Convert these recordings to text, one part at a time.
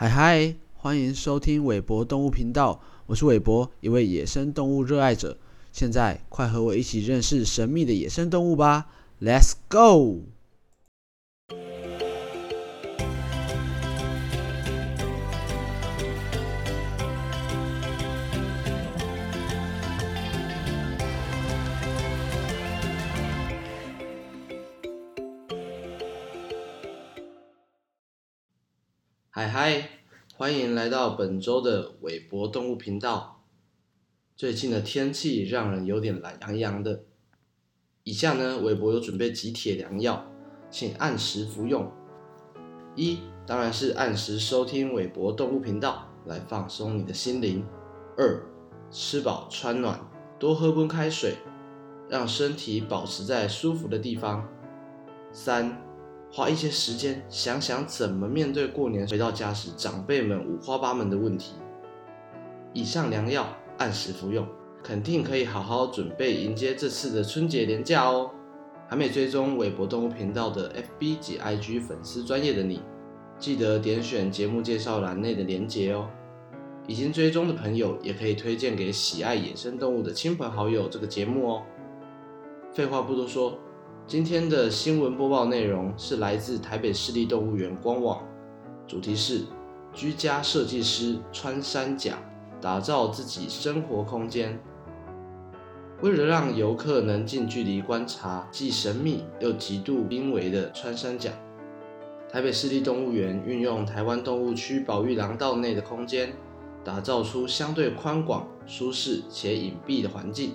嗨嗨，欢迎收听韦博动物频道，我是韦博，一位野生动物热爱者。现在快和我一起认识神秘的野生动物吧，Let's go！嗨嗨，欢迎来到本周的韦博动物频道。最近的天气让人有点懒洋洋的。以下呢，韦博有准备几帖良药，请按时服用。一，当然是按时收听韦博动物频道，来放松你的心灵。二，吃饱穿暖，多喝温开水，让身体保持在舒服的地方。三。花一些时间想想怎么面对过年回到家时长辈们五花八门的问题。以上良药按时服用，肯定可以好好准备迎接这次的春节连假哦。还没追踪韦博动物频道的 FB 及 IG 粉丝专业的你，记得点选节目介绍栏内的连结哦。已经追踪的朋友也可以推荐给喜爱野生动物的亲朋好友这个节目哦。废话不多说。今天的新闻播报内容是来自台北市立动物园官网，主题是居家设计师穿山甲打造自己生活空间。为了让游客能近距离观察既神秘又极度濒危的穿山甲，台北市立动物园运用台湾动物区保育廊道内的空间，打造出相对宽广、舒适且隐蔽的环境。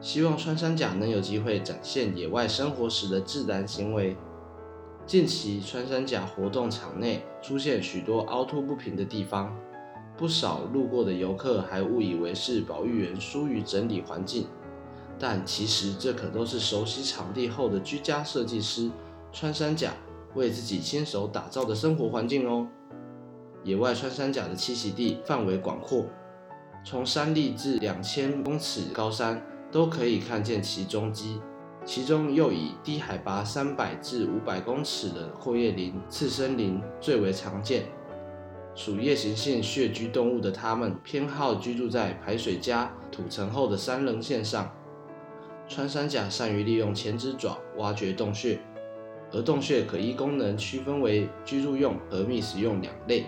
希望穿山甲能有机会展现野外生活时的自然行为。近期，穿山甲活动场内出现许多凹凸不平的地方，不少路过的游客还误以为是保育员疏于整理环境，但其实这可都是熟悉场地后的居家设计师穿山甲为自己亲手打造的生活环境哦。野外穿山甲的栖息地范围广阔，从山地至两千公尺高山。都可以看见其踪迹，其中又以低海拔三百至五百公尺的阔叶林、次生林最为常见。属夜行性穴居动物的它们，偏好居住在排水加、土层后的山棱线上。穿山甲善于利用前肢爪挖掘洞穴，而洞穴可依功能区分为居住用和觅食用两类，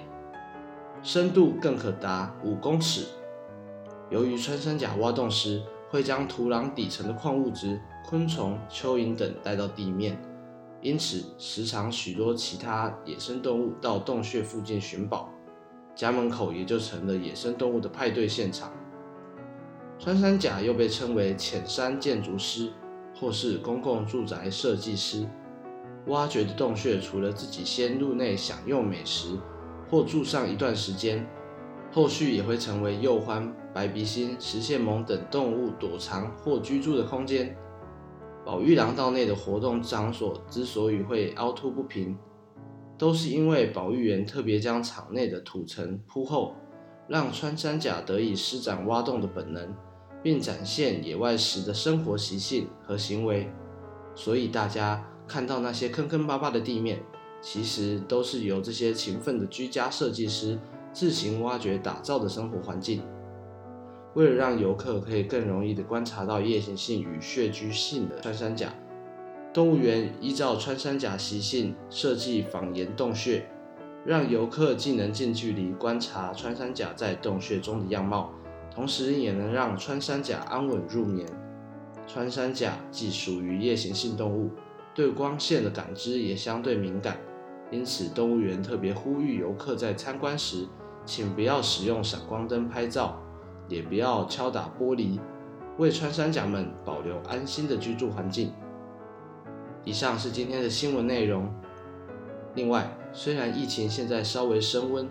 深度更可达五公尺。由于穿山甲挖洞时，会将土壤底层的矿物质、昆虫、蚯蚓等带到地面，因此时常许多其他野生动物到洞穴附近寻宝，家门口也就成了野生动物的派对现场。穿山甲又被称为浅山建筑师或是公共住宅设计师，挖掘的洞穴除了自己先入内享用美食或住上一段时间。后续也会成为鼬獾、白鼻星、食蟹獴等动物躲藏或居住的空间。保育廊道内的活动场所之所以会凹凸不平，都是因为保育员特别将场内的土层铺厚，让穿山甲得以施展挖洞的本能，并展现野外时的生活习性和行为。所以大家看到那些坑坑巴巴的地面，其实都是由这些勤奋的居家设计师。自行挖掘打造的生活环境，为了让游客可以更容易地观察到夜行性与穴居性的穿山甲，动物园依照穿山甲习性设计仿岩洞穴，让游客既能近距离观察穿山甲在洞穴中的样貌，同时也能让穿山甲安稳入眠。穿山甲既属于夜行性动物，对光线的感知也相对敏感，因此动物园特别呼吁游客在参观时。请不要使用闪光灯拍照，也不要敲打玻璃，为穿山甲们保留安心的居住环境。以上是今天的新闻内容。另外，虽然疫情现在稍微升温，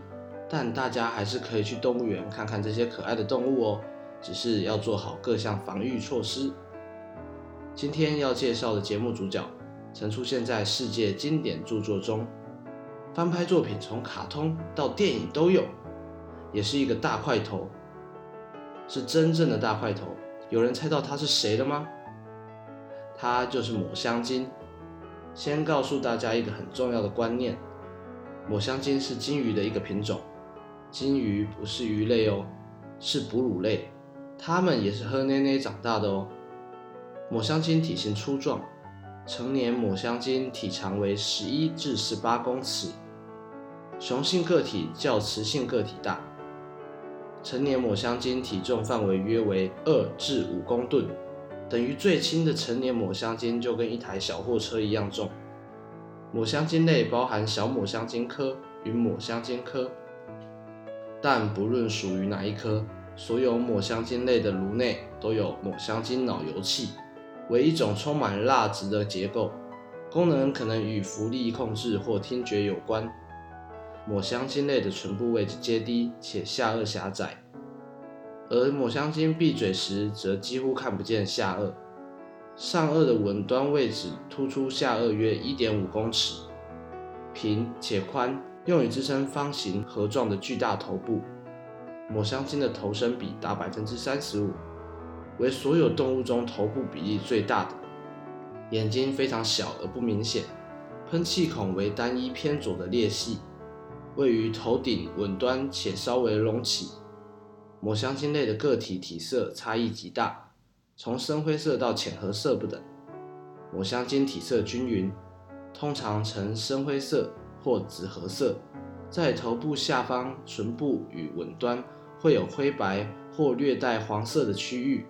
但大家还是可以去动物园看看这些可爱的动物哦，只是要做好各项防御措施。今天要介绍的节目主角，曾出现在世界经典著作中，翻拍作品从卡通到电影都有。也是一个大块头，是真正的大块头。有人猜到它是谁了吗？它就是抹香鲸。先告诉大家一个很重要的观念：抹香鲸是鲸鱼的一个品种，鲸鱼不是鱼类哦，是哺乳类，它们也是喝奶奶长大的哦。抹香鲸体型粗壮，成年抹香鲸体长为十一至十八公尺，雄性个体较雌性个体大。成年抹香鲸体重范围约为二至五公吨，等于最轻的成年抹香鲸就跟一台小货车一样重。抹香鲸类包含小抹香鲸科与抹香鲸科，但不论属于哪一科，所有抹香鲸类的颅内都有抹香鲸脑油器，为一种充满蜡质的结构，功能可能与浮力控制或听觉有关。抹香鲸类的唇部位置阶低，且下颚狭窄，而抹香鲸闭嘴时则几乎看不见下颚。上颚的吻端位置突出下颚约一点五公尺，平且宽，用于支撑方形盒状的巨大头部。抹香鲸的头身比达百分之三十五，为所有动物中头部比例最大的。眼睛非常小而不明显，喷气孔为单一偏左的裂隙。位于头顶吻端且稍微隆起。抹香鲸类的个体体色差异极大，从深灰色到浅褐色不等。抹香鲸体色均匀，通常呈深灰色或紫褐色，在头部下方唇部与吻端会有灰白或略带黄色的区域，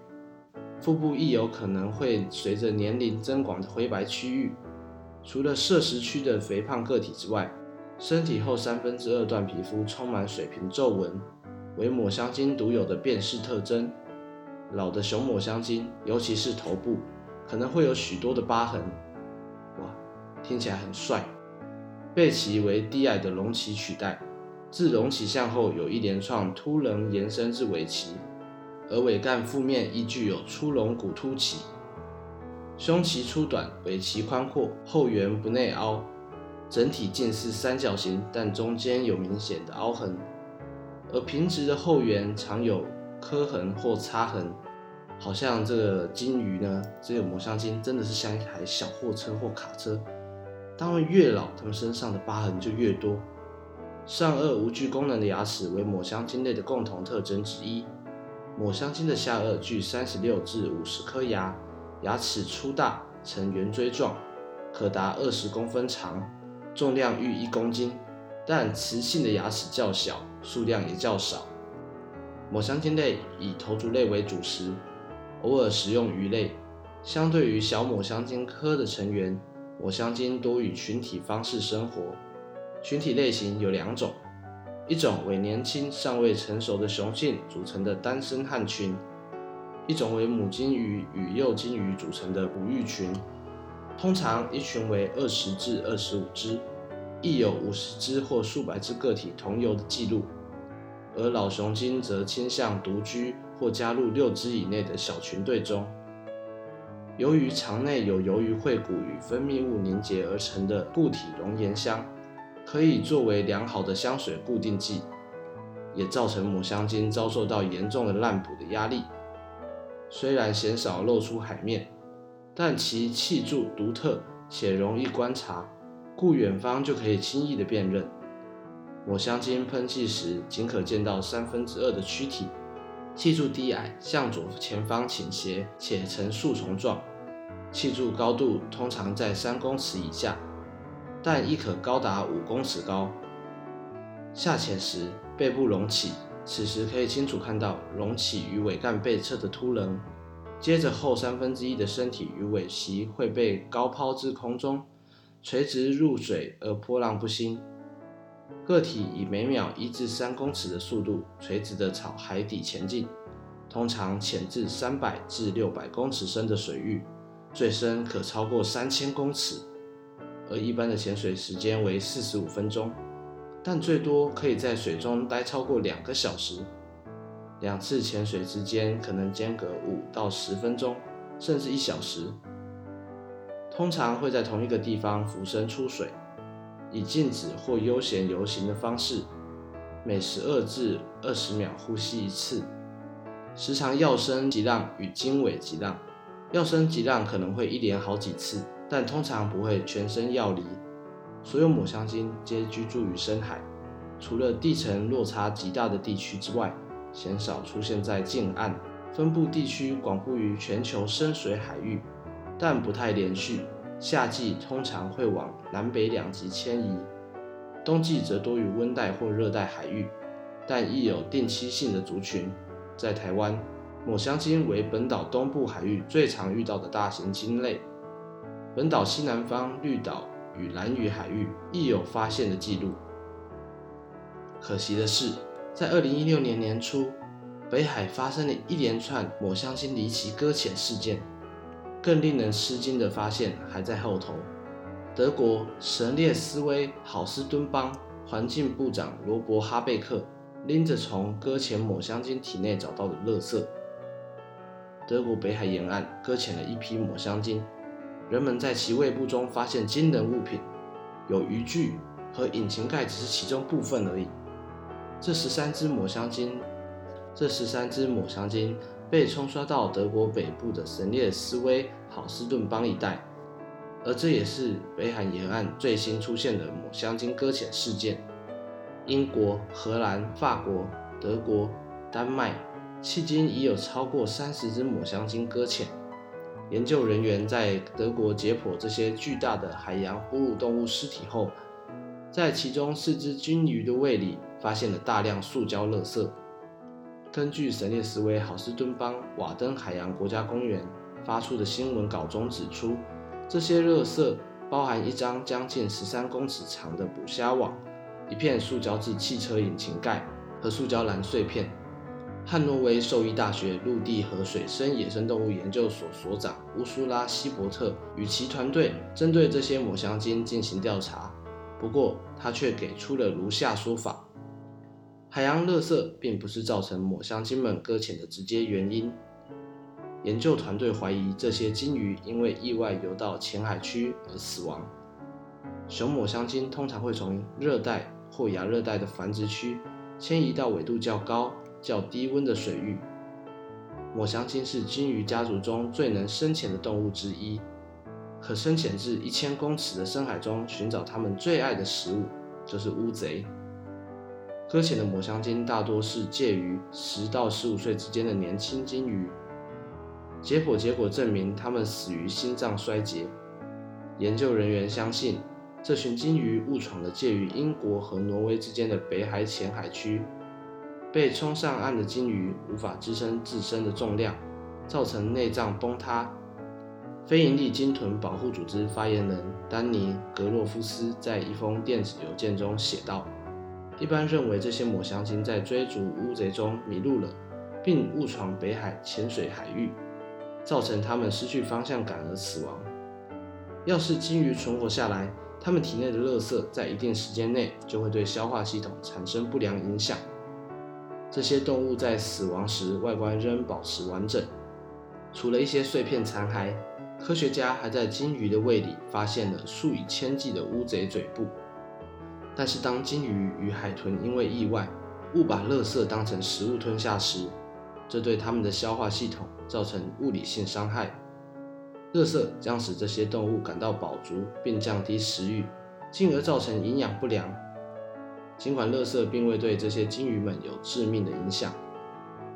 腹部亦有可能会随着年龄增广的灰白区域。除了摄食区的肥胖个体之外，身体后三分之二段皮肤充满水平皱纹，为抹香鲸独有的辨识特征。老的雄抹香鲸，尤其是头部，可能会有许多的疤痕。哇，听起来很帅。背鳍为低矮的隆起取代，自隆起向后有一连串突棱延伸至尾鳍，而尾干腹面亦具有粗隆骨突起。胸鳍粗短，尾鳍宽阔，后缘不内凹。整体近似三角形，但中间有明显的凹痕，而平直的后缘常有磕痕或擦痕，好像这个鲸鱼呢，这个抹香鲸真的是像一台小货车或卡车。它们越老，它们身上的疤痕就越多。上颚无具功能的牙齿为抹香鲸类的共同特征之一。抹香鲸的下颚具三十六至五十颗牙，牙齿粗大，呈圆锥状，可达二十公分长。重量逾一公斤，但雌性的牙齿较小，数量也较少。抹香鲸类以头足类为主食，偶尔食用鱼类。相对于小抹香鲸科的成员，抹香鲸多以群体方式生活。群体类型有两种，一种为年轻尚未成熟的雄性组成的单身汉群，一种为母鲸鱼与幼鲸鱼组成的哺育群。通常一群为二十至二十五只。亦有五十只或数百只个体同游的记录，而老雄鲸则倾向独居或加入六只以内的小群队中。由于肠内有由于喙骨与分泌物凝结而成的固体熔岩香，可以作为良好的香水固定剂，也造成抹香鲸遭受到严重的滥捕的压力。虽然鲜少露出海面，但其气柱独特且容易观察。故远方就可以轻易的辨认。抹香鲸喷气时，仅可见到三分之二的躯体，气柱低矮，向左前方倾斜，且呈树丛状。气柱高度通常在三公尺以下，但亦可高达五公尺高。下潜时，背部隆起，此时可以清楚看到隆起与尾干背侧的凸棱。接着后三分之一的身体与尾鳍会被高抛至空中。垂直入水而波浪不兴，个体以每秒一至三公尺的速度垂直地朝海底前进，通常潜至三百至六百公尺深的水域，最深可超过三千公尺，而一般的潜水时间为四十五分钟，但最多可以在水中待超过两个小时，两次潜水之间可能间隔五到十分钟，甚至一小时。通常会在同一个地方浮生出水，以静止或悠闲游行的方式，每十二至二十秒呼吸一次，时常要声急浪与经尾急浪。要声急浪可能会一连好几次，但通常不会全身要离。所有抹香鲸皆居住于深海，除了地层落差极大的地区之外，鲜少出现在近岸。分布地区广布于全球深水海域，但不太连续。夏季通常会往南北两极迁移，冬季则多于温带或热带海域，但亦有定期性的族群。在台湾，抹香鲸为本岛东部海域最常遇到的大型鲸类。本岛西南方绿岛与蓝屿海域亦有发现的记录。可惜的是，在二零一六年年初，北海发生了一连串抹香鲸离奇搁浅事件。更令人吃惊的发现还在后头。德国神列斯威豪斯敦邦环境部长罗伯哈贝克拎着从搁浅抹香鲸体内找到的垃圾。德国北海沿岸搁浅了一批抹香鲸，人们在其胃部中发现惊人物品，有渔具和引擎盖只是其中部分而已。这十三只抹香鲸，这十三只抹香鲸。被冲刷到德国北部的神列斯威豪斯顿邦一带，而这也是北海沿岸最新出现的抹香鲸搁浅事件。英国、荷兰、法国、德国、丹麦迄今已有超过三十只抹香鲸搁浅。研究人员在德国解剖这些巨大的海洋哺乳动物尸体后，在其中四只鲸鱼的胃里发现了大量塑胶垃圾。根据神列斯威豪斯敦邦瓦登海洋国家公园发出的新闻稿中指出，这些垃圾包含一张将近十三公尺长的捕虾网、一片塑胶制汽车引擎盖和塑胶篮碎片。汉诺威兽医大学陆地和水生野生动物研究所所长乌苏拉希伯特与其团队针对这些抹香鲸进行调查，不过他却给出了如下说法。海洋垃圾并不是造成抹香鲸们搁浅的直接原因。研究团队怀疑这些鲸鱼因为意外游到浅海区而死亡。雄抹香鲸通常会从热带或亚热带的繁殖区迁移到纬度较高、较低温的水域。抹香鲸是鲸鱼家族中最能深潜的动物之一，可深潜至一千公尺的深海中寻找它们最爱的食物，就是乌贼。搁浅的抹香鲸大多是介于十到十五岁之间的年轻鲸鱼。解剖结果证明，它们死于心脏衰竭。研究人员相信，这群鲸鱼误闯了介于英国和挪威之间的北海浅海区。被冲上岸的鲸鱼无法支撑自身的重量，造成内脏崩塌。非营利鲸豚保护组织发言人丹尼·格洛夫斯在一封电子邮件中写道。一般认为，这些抹香鲸在追逐乌贼中迷路了，并误闯北海浅水海域，造成它们失去方向感而死亡。要是鲸鱼存活下来，它们体内的垃圾在一定时间内就会对消化系统产生不良影响。这些动物在死亡时外观仍保持完整，除了一些碎片残骸，科学家还在鲸鱼的胃里发现了数以千计的乌贼嘴部。但是，当鲸鱼与海豚因为意外误把垃圾当成食物吞下时，这对它们的消化系统造成物理性伤害。垃圾将使这些动物感到饱足，并降低食欲，进而造成营养不良。尽管垃圾并未对这些鲸鱼们有致命的影响，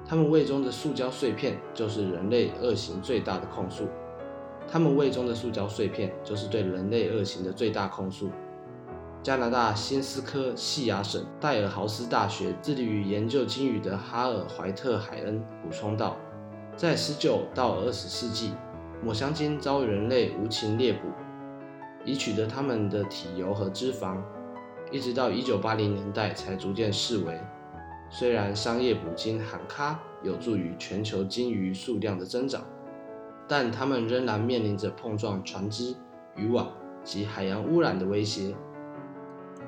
它们胃中的塑胶碎片就是人类恶行最大的控诉。它们胃中的塑胶碎片就是对人类恶行的最大控诉。加拿大新斯科西亚省戴尔豪斯大学致力于研究鲸鱼的哈尔怀特海恩补充道，在19到20世纪，抹香鲸遭人类无情猎捕，以取得它们的体油和脂肪，一直到1980年代才逐渐式微。虽然商业捕鲸喊卡有助于全球鲸鱼数量的增长，但它们仍然面临着碰撞船只、渔网及海洋污染的威胁。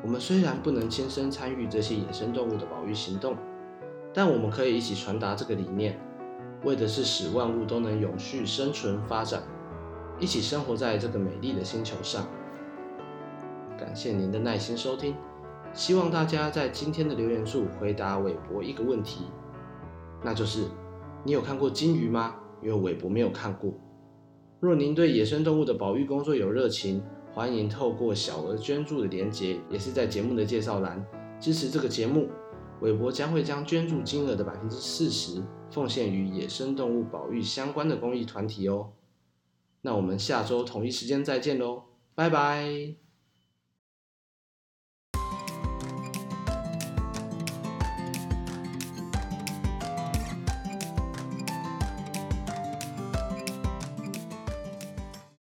我们虽然不能亲身参与这些野生动物的保育行动，但我们可以一起传达这个理念，为的是使万物都能永续生存发展，一起生活在这个美丽的星球上。感谢您的耐心收听，希望大家在今天的留言处回答韦伯一个问题，那就是你有看过鲸鱼吗？因为韦伯没有看过。若您对野生动物的保育工作有热情，欢迎透过小额捐助的连结，也是在节目的介绍栏，支持这个节目，韦伯将会将捐助金额的百分之四十奉献于野生动物保育相关的公益团体哦。那我们下周同一时间再见喽，拜拜。